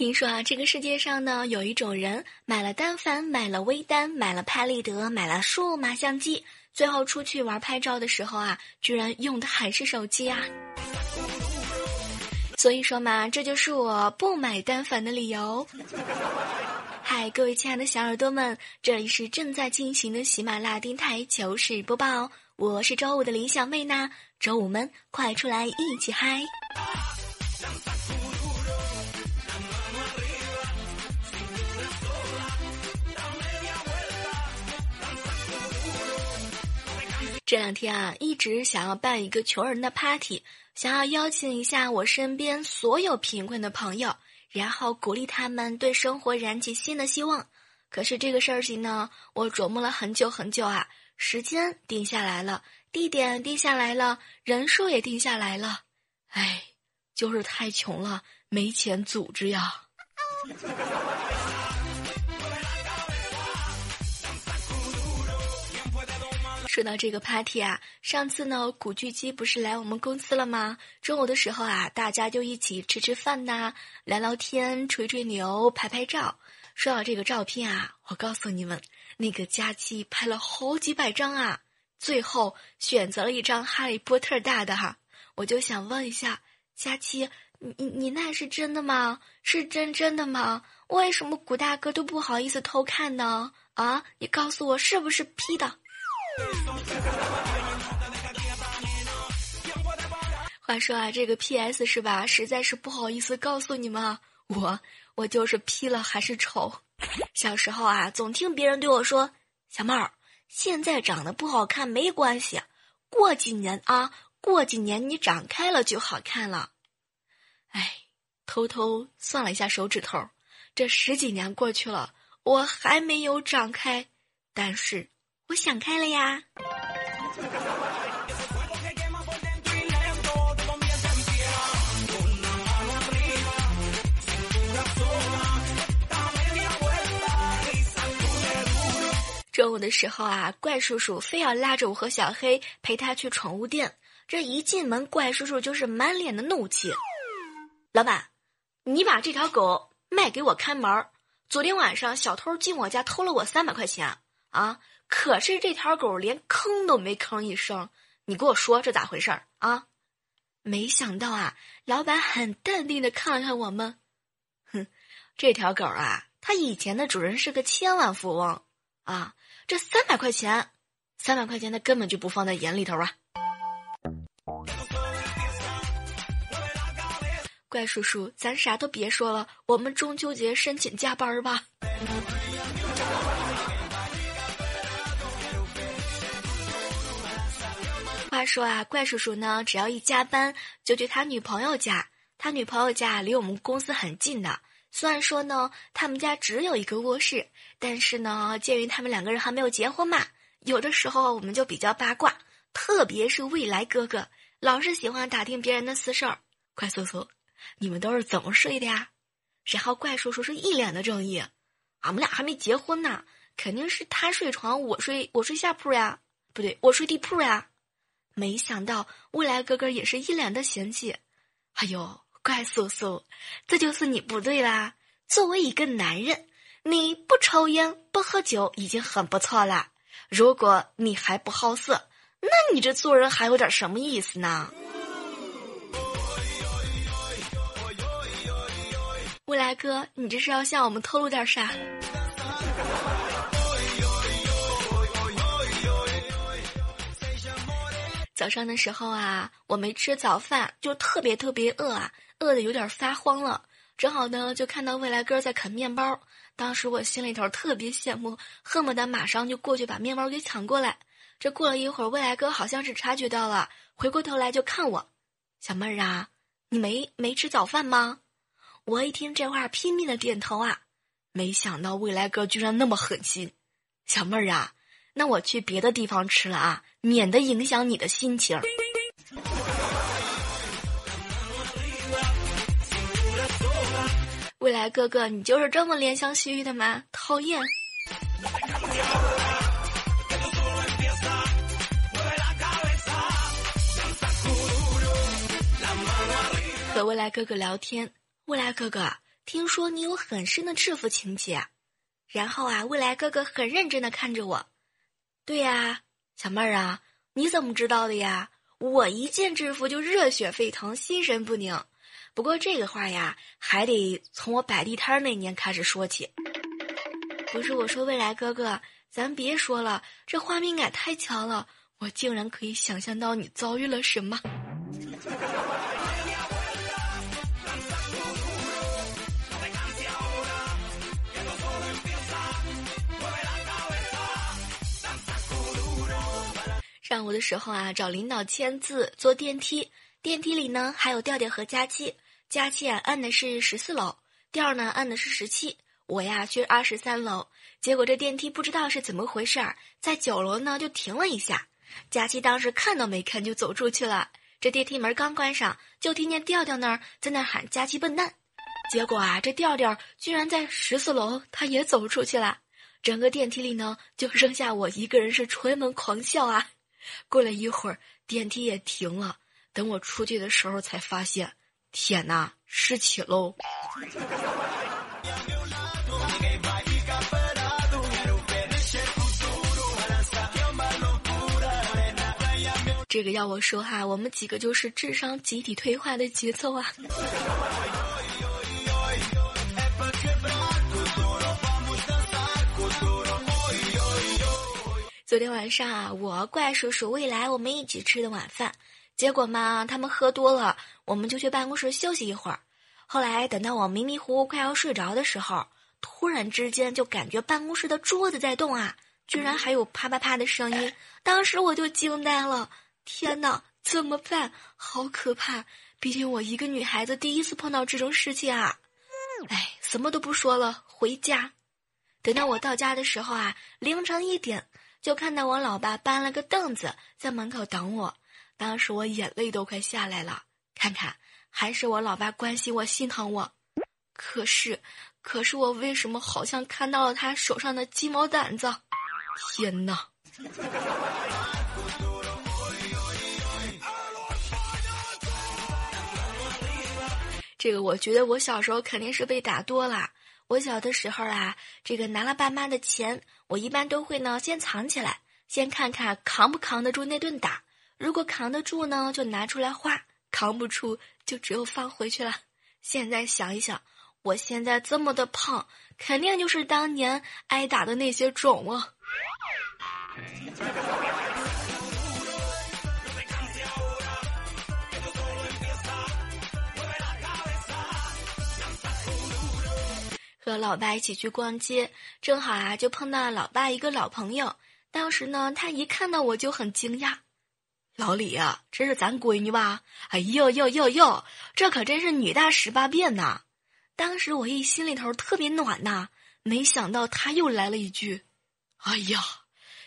听说啊，这个世界上呢，有一种人买了单反，买了微单，买了拍立得，买了数码相机，最后出去玩拍照的时候啊，居然用的还是手机啊。所以说嘛，这就是我不买单反的理由。嗨，各位亲爱的小耳朵们，这里是正在进行的喜马拉雅电台糗事播报，我是周五的李小妹呐，周五们快出来一起嗨！这两天啊，一直想要办一个穷人的 party，想要邀请一下我身边所有贫困的朋友，然后鼓励他们对生活燃起新的希望。可是这个事情呢，我琢磨了很久很久啊，时间定下来了，地点定下来了，人数也定下来了，哎，就是太穷了，没钱组织呀。说到这个 party 啊，上次呢，古巨基不是来我们公司了吗？中午的时候啊，大家就一起吃吃饭呐，聊聊天，吹吹牛，拍拍照。说到这个照片啊，我告诉你们，那个佳期拍了好几百张啊，最后选择了一张哈利波特大的哈。我就想问一下，佳期，你你你那是真的吗？是真真的吗？为什么古大哥都不好意思偷看呢？啊，你告诉我是不是 P 的？话说啊，这个 P.S 是吧？实在是不好意思告诉你们，我我就是 P 了还是丑。小时候啊，总听别人对我说：“小妹儿，现在长得不好看没关系，过几年啊，过几年你长开了就好看了。”哎，偷偷算了一下手指头，这十几年过去了，我还没有长开，但是。我想开了呀！中午的时候啊，怪叔叔非要拉着我和小黑陪他去宠物店。这一进门，怪叔叔就是满脸的怒气：“老板，你把这条狗卖给我看门儿昨天晚上小偷进我家偷了我三百块钱啊！”可是这条狗连吭都没吭一声，你给我说这咋回事儿啊？没想到啊，老板很淡定的看了看我们，哼，这条狗啊，它以前的主人是个千万富翁啊，这三百块钱，三百块钱他根本就不放在眼里头啊。怪叔叔，咱啥都别说了，我们中秋节申请加班吧。他说啊，怪叔叔呢，只要一加班就去他女朋友家。他女朋友家离我们公司很近的。虽然说呢，他们家只有一个卧室，但是呢，鉴于他们两个人还没有结婚嘛，有的时候我们就比较八卦，特别是未来哥哥，老是喜欢打听别人的私事儿。怪叔叔，你们都是怎么睡的呀？然后怪叔叔是一脸的正义，俺们俩还没结婚呢，肯定是他睡床，我睡我睡下铺呀，不对，我睡地铺呀。没想到未来哥哥也是一脸的嫌弃，哎呦，怪叔叔，这就是你不对啦！作为一个男人，你不抽烟不喝酒已经很不错了，如果你还不好色，那你这做人还有点什么意思呢？未来哥，你这是要向我们透露点啥？早上的时候啊，我没吃早饭，就特别特别饿啊，饿的有点发慌了。正好呢，就看到未来哥在啃面包，当时我心里头特别羡慕，恨不得马上就过去把面包给抢过来。这过了一会儿，未来哥好像是察觉到了，回过头来就看我，小妹儿啊，你没没吃早饭吗？我一听这话，拼命的点头啊！没想到未来哥居然那么狠心，小妹儿啊，那我去别的地方吃了啊，免得影响你的心情。未来哥哥，你就是这么怜香惜玉的吗？讨厌。和未来哥哥聊天，未来哥哥，听说你有很深的制服情节，然后啊，未来哥哥很认真的看着我，对呀，小妹儿啊，你怎么知道的呀？我一见制服就热血沸腾，心神不宁。不过这个话呀，还得从我摆地摊那年开始说起。不是我说，未来哥哥，咱别说了，这画面感太强了，我竟然可以想象到你遭遇了什么。上午的时候啊，找领导签字，坐电梯。电梯里呢，还有调调和佳期。佳期啊，按的是十四楼，调呢按的是十七。我呀，去二十三楼。结果这电梯不知道是怎么回事儿，在九楼呢就停了一下。佳期当时看都没看就走出去了。这电梯门刚关上，就听见调调那儿在那喊佳期笨蛋。结果啊，这调调居然在十四楼，他也走出去了。整个电梯里呢，就剩下我一个人是捶门狂笑啊。过了一会儿，电梯也停了。等我出去的时候，才发现，天哪，失启喽！这个要我说哈，我们几个就是智商集体退化的节奏啊！昨天晚上啊，我怪叔叔未来我们一起吃的晚饭，结果嘛，他们喝多了，我们就去办公室休息一会儿。后来等到我迷迷糊糊快要睡着的时候，突然之间就感觉办公室的桌子在动啊，居然还有啪啪啪的声音。当时我就惊呆了，天哪，怎么办？好可怕！毕竟我一个女孩子第一次碰到这种事情啊。哎，什么都不说了，回家。等到我到家的时候啊，凌晨一点。就看到我老爸搬了个凳子在门口等我，当时我眼泪都快下来了。看看，还是我老爸关心我、心疼我。可是，可是我为什么好像看到了他手上的鸡毛掸子？天哪！这个我觉得我小时候肯定是被打多了。我小的时候啊，这个拿了爸妈的钱，我一般都会呢先藏起来，先看看扛不扛得住那顿打。如果扛得住呢，就拿出来花；扛不住，就只有放回去了。现在想一想，我现在这么的胖，肯定就是当年挨打的那些种啊。和老爸一起去逛街，正好啊，就碰到了老爸一个老朋友。当时呢，他一看到我就很惊讶：“老李啊，这是咱闺女吧？”哎呦呦呦呦，这可真是女大十八变呐！当时我一心里头特别暖呐，没想到他又来了一句：“哎呀，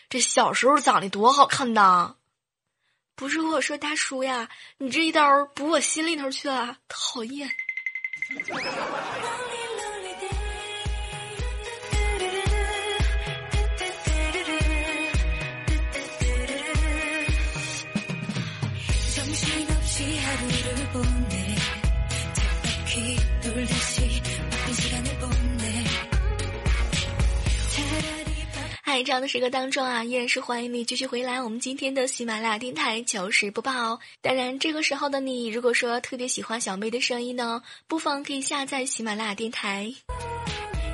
这小时候长得多好看呐！”不是我说大叔呀，你这一刀补我心里头去了，讨厌。在，这样的时刻当中啊，依然是欢迎你继续回来。我们今天的喜马拉雅电台糗事播报哦。当然，这个时候的你，如果说特别喜欢小妹的声音呢，不妨可以下载喜马拉雅电台，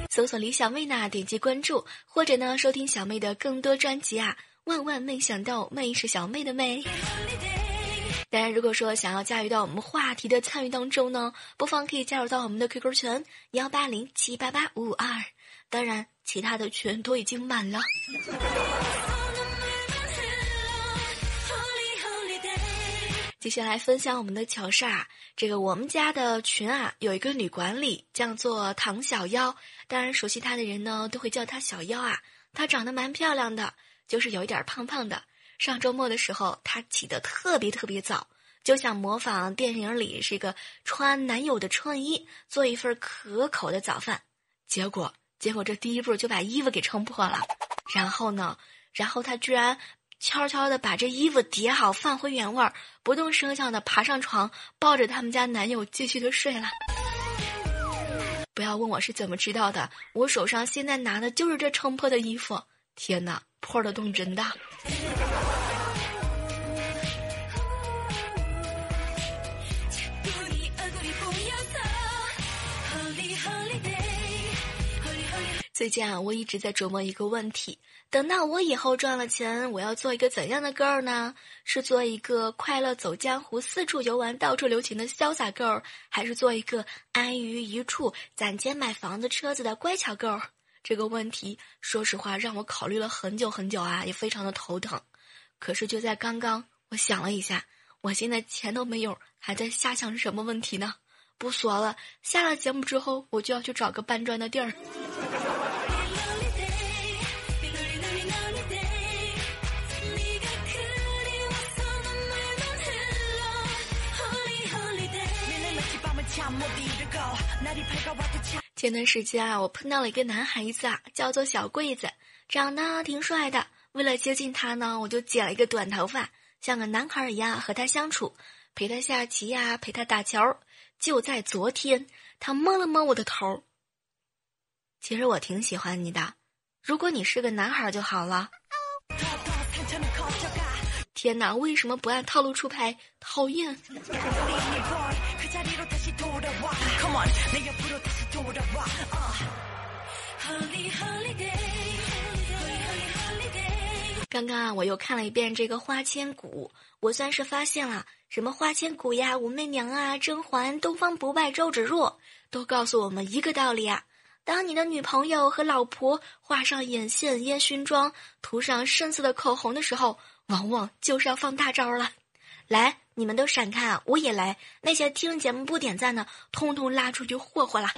搜索李小妹呢，点击关注，或者呢，收听小妹的更多专辑啊。万万没想到，妹是小妹的妹。当然，如果说想要加入到我们话题的参与当中呢，不妨可以加入到我们的 QQ 群幺八零七八八五五二。当然，其他的群都已经满了。接下来分享我们的糗事儿。这个我们家的群啊，有一个女管理叫做唐小妖，当然熟悉她的人呢都会叫她小妖啊。她长得蛮漂亮的，就是有一点胖胖的。上周末的时候，她起得特别特别早，就想模仿电影里是一个穿男友的衬衣，做一份可口的早饭。结果，结果这第一步就把衣服给撑破了。然后呢，然后他居然。悄悄的把这衣服叠好，放回原位儿，不动声响的爬上床，抱着他们家男友继续的睡了。不要问我是怎么知道的，我手上现在拿的就是这撑破的衣服。天哪，破的洞真大。最近啊，我一直在琢磨一个问题。等到我以后赚了钱，我要做一个怎样的 girl 呢？是做一个快乐走江湖、四处游玩、到处留情的潇洒 girl，还是做一个安于一处、攒钱买房子、车子的乖巧 girl？这个问题，说实话让我考虑了很久很久啊，也非常的头疼。可是就在刚刚，我想了一下，我现在钱都没有，还在瞎想什么问题呢？不说了，下了节目之后，我就要去找个搬砖的地儿。前段时间啊，我碰到了一个男孩子啊，叫做小桂子，长得挺帅的。为了接近他呢，我就剪了一个短头发，像个男孩一样和他相处，陪他下棋呀，陪他打球。就在昨天，他摸了摸我的头。其实我挺喜欢你的，如果你是个男孩就好了。天哪，为什么不按套路出牌？讨厌！刚刚啊，我又看了一遍这个花千骨，我算是发现了，什么花千骨呀、武媚娘啊、甄嬛、东方不败、周芷若，都告诉我们一个道理啊：当你的女朋友和老婆画上眼线、烟熏妆，涂上深色的口红的时候。往往就是要放大招了，来，你们都闪开啊！我也来。那些听节目不点赞的，通通拉出去霍霍了。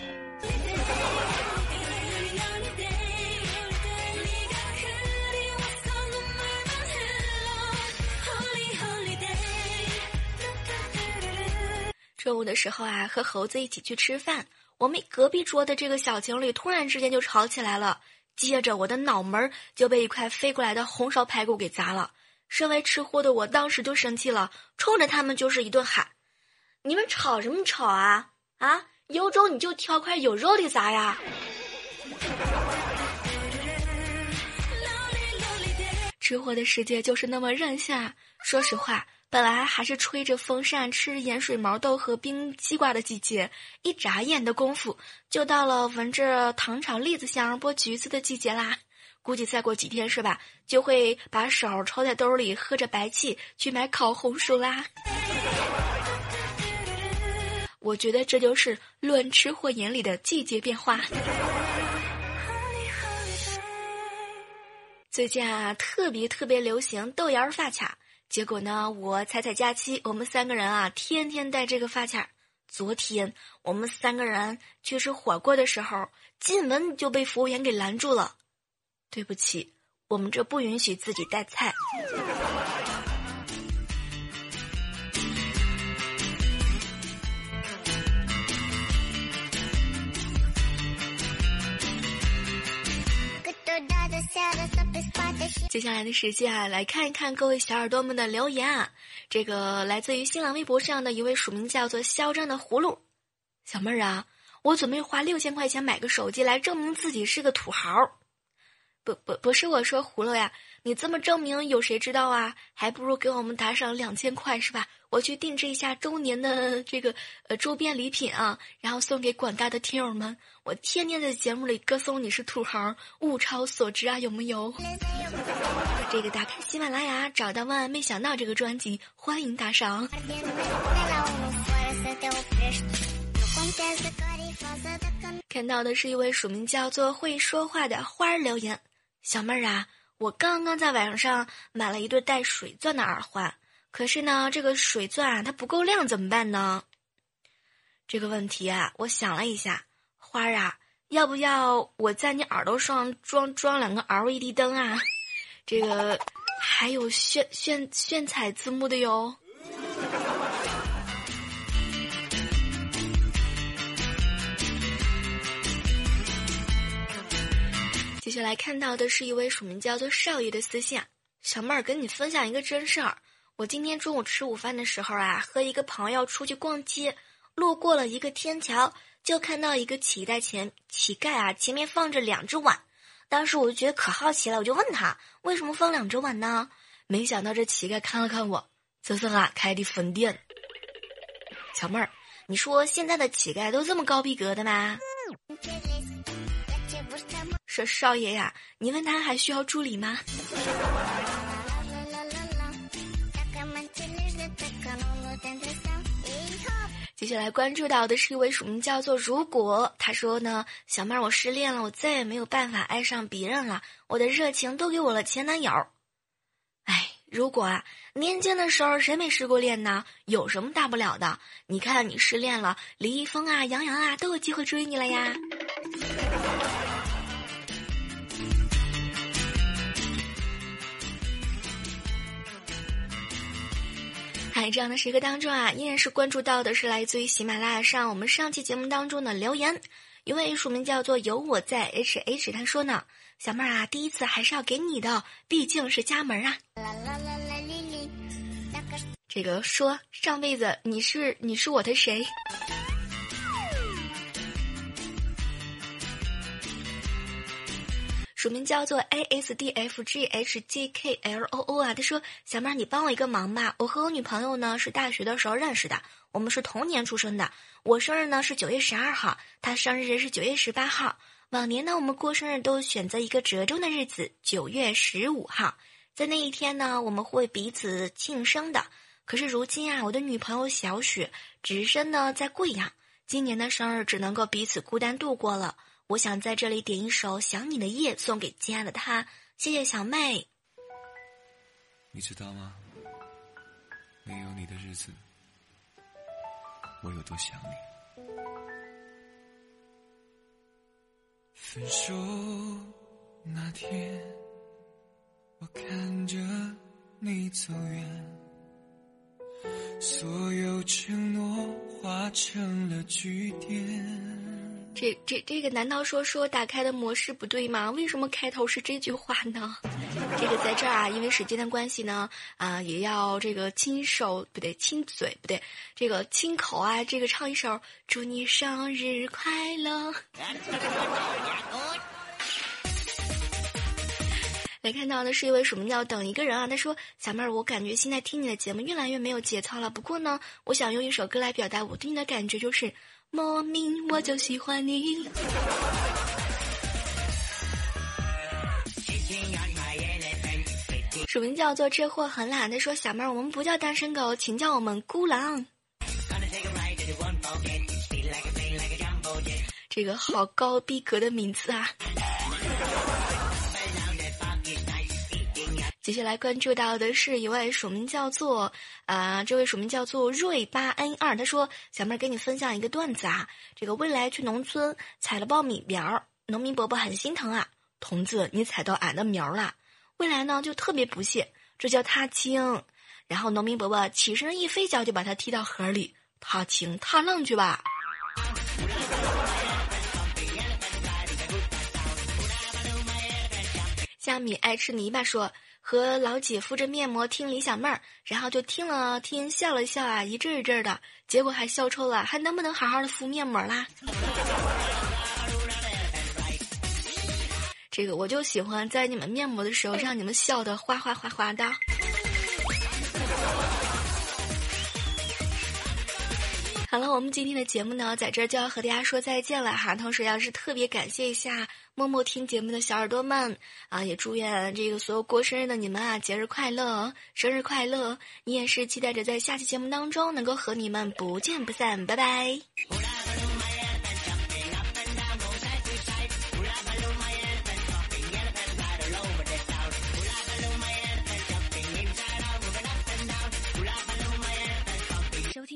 中午的时候啊，和猴子一起去吃饭，我们隔壁桌的这个小情侣突然之间就吵起来了，接着我的脑门就被一块飞过来的红烧排骨给砸了。身为吃货的我，当时就生气了，冲着他们就是一顿喊：“你们吵什么吵啊？啊，有种你就挑块有肉的砸呀！”吃货的世界就是那么任性啊。说实话，本来还是吹着风扇吃盐水毛豆和冰西瓜的季节，一眨眼的功夫，就到了闻着糖炒栗子香、剥橘子的季节啦。估计再过几天是吧，就会把手抽在兜里，喝着白气去买烤红薯啦。我觉得这就是论吃货眼里的季节变化。最近啊，特别特别流行豆芽发卡，结果呢，我彩彩假期，我们三个人啊，天天戴这个发卡。昨天我们三个人去吃火锅的时候，进门就被服务员给拦住了。对不起，我们这不允许自己带菜。接下来的时间啊，来看一看各位小耳朵们的留言啊。这个来自于新浪微博上的一位署名叫做“嚣张的葫芦”小妹儿啊，我准备花六千块钱买个手机来证明自己是个土豪。不不不是我说葫芦呀，你这么证明有谁知道啊？还不如给我们打赏两千块是吧？我去定制一下周年的这个呃周边礼品啊，然后送给广大的听友们。我天天在节目里歌颂你是土豪，物超所值啊，有没有？这个打开喜马拉雅找到万万没想到这个专辑，欢迎打赏。看到的是一位署名叫做会说话的花儿留言。小妹儿啊，我刚刚在网上买了一对带水钻的耳环，可是呢，这个水钻啊，它不够亮怎么办呢？这个问题啊，我想了一下，花儿啊，要不要我在你耳朵上装装两个 LED 灯啊？这个还有炫炫炫彩字幕的哟。接下来看到的是一位署名叫做少爷的私信，小妹儿跟你分享一个真事儿。我今天中午吃午饭的时候啊，和一个朋友出去逛街，路过了一个天桥，就看到一个乞丐前乞丐啊，前面放着两只碗。当时我就觉得可好奇了，我就问他为什么放两只碗呢？没想到这乞丐看了看我，这是俺开的分店。小妹儿，你说现在的乞丐都这么高逼格的吗？说少爷呀，你问他还需要助理吗？接下来关注到的是一位署名叫做如果，他说呢，小妹儿我失恋了，我再也没有办法爱上别人了，我的热情都给我了前男友。哎，如果啊，年轻的时候谁没失过恋呢？有什么大不了的？你看你失恋了，李易峰啊、杨洋啊都有机会追你了呀。在这样的时刻当中啊，依然是关注到的是来自于喜马拉雅上我们上期节目当中的留言，一位署名叫做有我在 H H，他说呢，小妹儿啊，第一次还是要给你的，毕竟是家门啊。这个说上辈子你是你是我的谁？署名叫做 A S D F G H G K L O O 啊，他说：“小妹儿，你帮我一个忙吧。我和我女朋友呢是大学的时候认识的，我们是同年出生的。我生日呢是九月十二号，她生日是九月十八号。往年呢，我们过生日都选择一个折中的日子，九月十五号，在那一天呢，我们会彼此庆生的。可是如今啊，我的女朋友小雪只身呢在贵阳，今年的生日只能够彼此孤单度过了。”我想在这里点一首《想你的夜》送给亲爱的他，谢谢小妹。你知道吗？没有你的日子，我有多想你。分手那天，我看着你走远，所有承诺化成了句点。这这这个难道说说打开的模式不对吗？为什么开头是这句话呢？这个在这儿啊，因为时间的关系呢，啊，也要这个亲手不对，亲嘴不对，这个亲口啊，这个唱一首祝你生日快乐。来看到的是一位署名叫等一个人啊，他说小妹儿，我感觉现在听你的节目越来越没有节操了。不过呢，我想用一首歌来表达我对你的感觉，就是。莫名我就喜欢你。署名叫做这货很懒的说：“小妹儿，我们不叫单身狗，请叫我们孤狼。”这个好高逼格的名字啊！接下来关注到的是一位署名叫做啊，这位署名叫做瑞八 N 二，他说：“小妹儿给你分享一个段子啊，这个未来去农村采了苞米苗，农民伯伯很心疼啊，童子你采到俺的苗了。未来呢就特别不屑，这叫踏青。然后农民伯伯起身一飞脚就把他踢到河里，踏青踏浪去吧。”虾米爱吃泥巴说。和老姐敷着面膜听李小妹儿，然后就听了听笑了笑啊，一阵一阵的，结果还笑抽了，还能不能好好的敷面膜啦？这个我就喜欢在你们面膜的时候让你们笑的哗哗哗哗的。好了，我们今天的节目呢，在这儿就要和大家说再见了哈。同时，要是特别感谢一下默默听节目的小耳朵们啊，也祝愿这个所有过生日的你们啊，节日快乐，生日快乐！你也是期待着在下期节目当中能够和你们不见不散，拜拜。